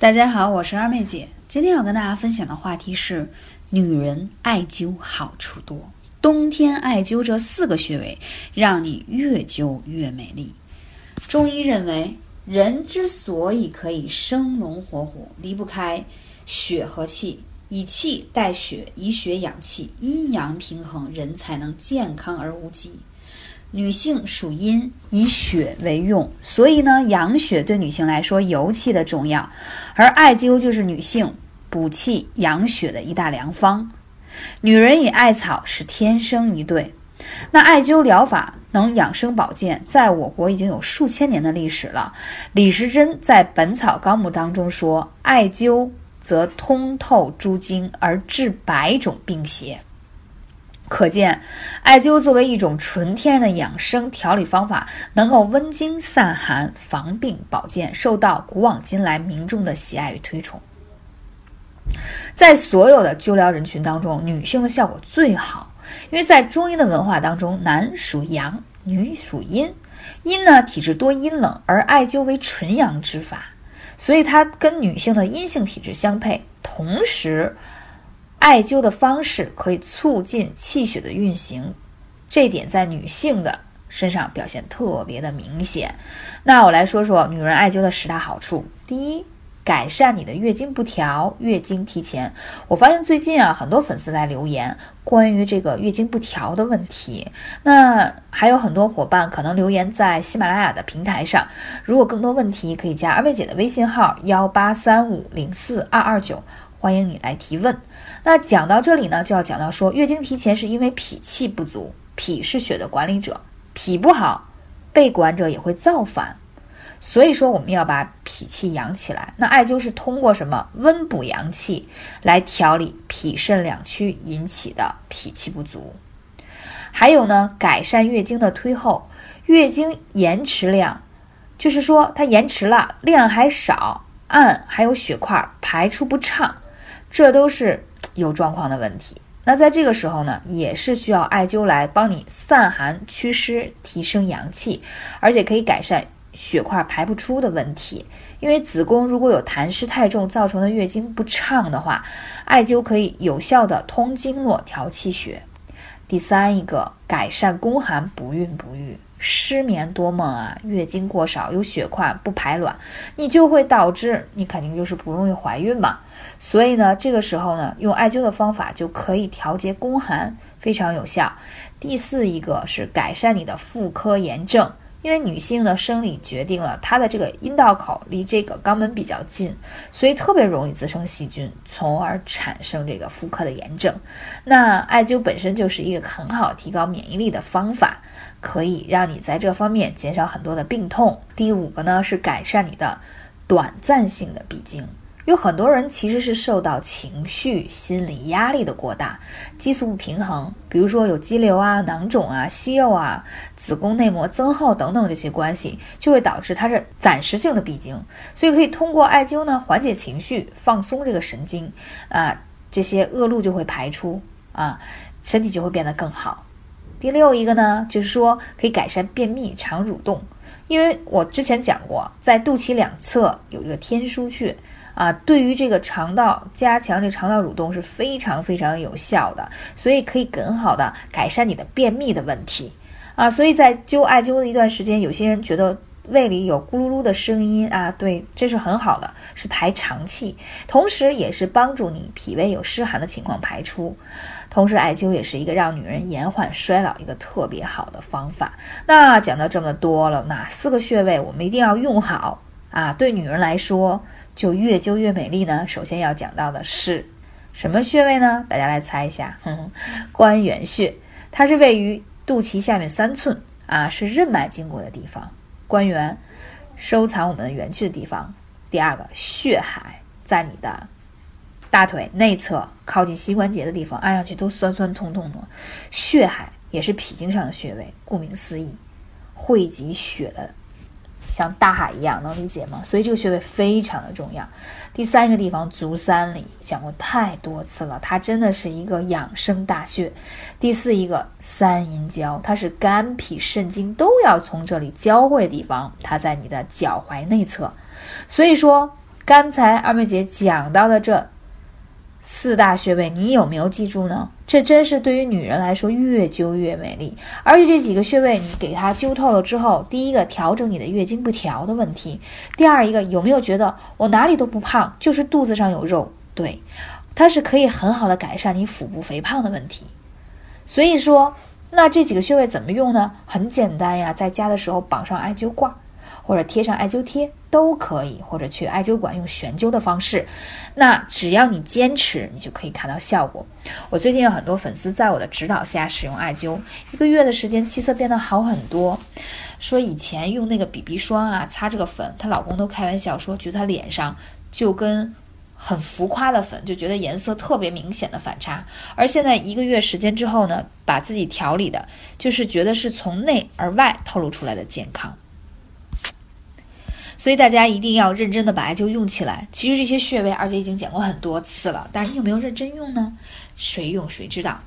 大家好，我是二妹姐。今天要跟大家分享的话题是：女人艾灸好处多，冬天艾灸这四个穴位，让你越灸越美丽。中医认为，人之所以可以生龙活虎，离不开血和气，以气代血，以血养气，阴阳平衡，人才能健康而无疾。女性属阴，以血为用，所以呢，养血对女性来说尤其的重要。而艾灸就是女性补气养血的一大良方。女人与艾草是天生一对。那艾灸疗法能养生保健，在我国已经有数千年的历史了。李时珍在《本草纲目》当中说：“艾灸则通透诸经，而治百种病邪。”可见，艾灸作为一种纯天然的养生调理方法，能够温经散寒、防病保健，受到古往今来民众的喜爱与推崇。在所有的灸疗人群当中，女性的效果最好，因为在中医的文化当中，男属阳，女属阴，阴呢体质多阴冷，而艾灸为纯阳之法，所以它跟女性的阴性体质相配，同时。艾灸的方式可以促进气血的运行，这点在女性的身上表现特别的明显。那我来说说女人艾灸的十大好处。第一，改善你的月经不调、月经提前。我发现最近啊，很多粉丝在留言关于这个月经不调的问题。那还有很多伙伴可能留言在喜马拉雅的平台上。如果更多问题，可以加二妹姐的微信号幺八三五零四二二九。欢迎你来提问。那讲到这里呢，就要讲到说，月经提前是因为脾气不足，脾是血的管理者，脾不好，被管者也会造反。所以说，我们要把脾气养起来。那艾灸是通过什么温补阳气来调理脾肾两虚引起的脾气不足。还有呢，改善月经的推后，月经延迟量，就是说它延迟了，量还少，暗还有血块排出不畅。这都是有状况的问题。那在这个时候呢，也是需要艾灸来帮你散寒祛湿、提升阳气，而且可以改善血块排不出的问题。因为子宫如果有痰湿太重造成的月经不畅的话，艾灸可以有效的通经络、调气血。第三一个，改善宫寒、不孕不育。失眠多梦啊，月经过少，有血块不排卵，你就会导致你肯定就是不容易怀孕嘛。所以呢，这个时候呢，用艾灸的方法就可以调节宫寒，非常有效。第四一个是改善你的妇科炎症，因为女性的生理决定了她的这个阴道口离这个肛门比较近，所以特别容易滋生细菌，从而产生这个妇科的炎症。那艾灸本身就是一个很好提高免疫力的方法。可以让你在这方面减少很多的病痛。第五个呢是改善你的短暂性的闭经。有很多人其实是受到情绪、心理压力的过大，激素不平衡，比如说有肌瘤啊、囊肿啊、息肉啊、子宫内膜增厚等等这些关系，就会导致它是暂时性的闭经。所以可以通过艾灸呢缓解情绪、放松这个神经啊，这些恶露就会排出啊，身体就会变得更好。第六一个呢，就是说可以改善便秘、肠蠕动，因为我之前讲过，在肚脐两侧有一个天枢穴啊，对于这个肠道加强这肠道蠕动是非常非常有效的，所以可以更好的改善你的便秘的问题啊。所以在灸艾灸的一段时间，有些人觉得胃里有咕噜噜的声音啊，对，这是很好的，是排肠气，同时也是帮助你脾胃有湿寒的情况排出。同时，艾灸也是一个让女人延缓衰老一个特别好的方法。那讲到这么多了，哪四个穴位我们一定要用好啊？对女人来说，就越灸越美丽呢。首先要讲到的是什么穴位呢？大家来猜一下，关元穴，它是位于肚脐下面三寸啊，是任脉经过的地方。关元，收藏我们的元气的地方。第二个血海，在你的。大腿内侧靠近膝关节的地方，按上去都酸酸痛痛的。血海也是脾经上的穴位，顾名思义，汇集血的，像大海一样，能理解吗？所以这个穴位非常的重要。第三个地方足三里，讲过太多次了，它真的是一个养生大穴。第四一个三阴交，它是肝脾肾经都要从这里交汇的地方，它在你的脚踝内侧，所以说。刚才二妹姐讲到的这四大穴位，你有没有记住呢？这真是对于女人来说，越灸越美丽。而且这几个穴位你给它灸透了之后，第一个调整你的月经不调的问题，第二一个有没有觉得我哪里都不胖，就是肚子上有肉？对，它是可以很好的改善你腹部肥胖的问题。所以说，那这几个穴位怎么用呢？很简单呀，在家的时候绑上艾灸挂。或者贴上艾灸贴都可以，或者去艾灸馆用悬灸的方式。那只要你坚持，你就可以看到效果。我最近有很多粉丝在我的指导下使用艾灸，一个月的时间气色变得好很多。说以前用那个 BB 霜啊，擦这个粉，她老公都开玩笑说，觉得她脸上就跟很浮夸的粉，就觉得颜色特别明显的反差。而现在一个月时间之后呢，把自己调理的，就是觉得是从内而外透露出来的健康。所以大家一定要认真的把艾灸用起来。其实这些穴位，二姐已经讲过很多次了，但是你有没有认真用呢？谁用谁知道。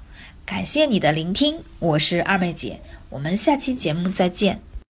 感谢你的聆听，我是二妹姐，我们下期节目再见。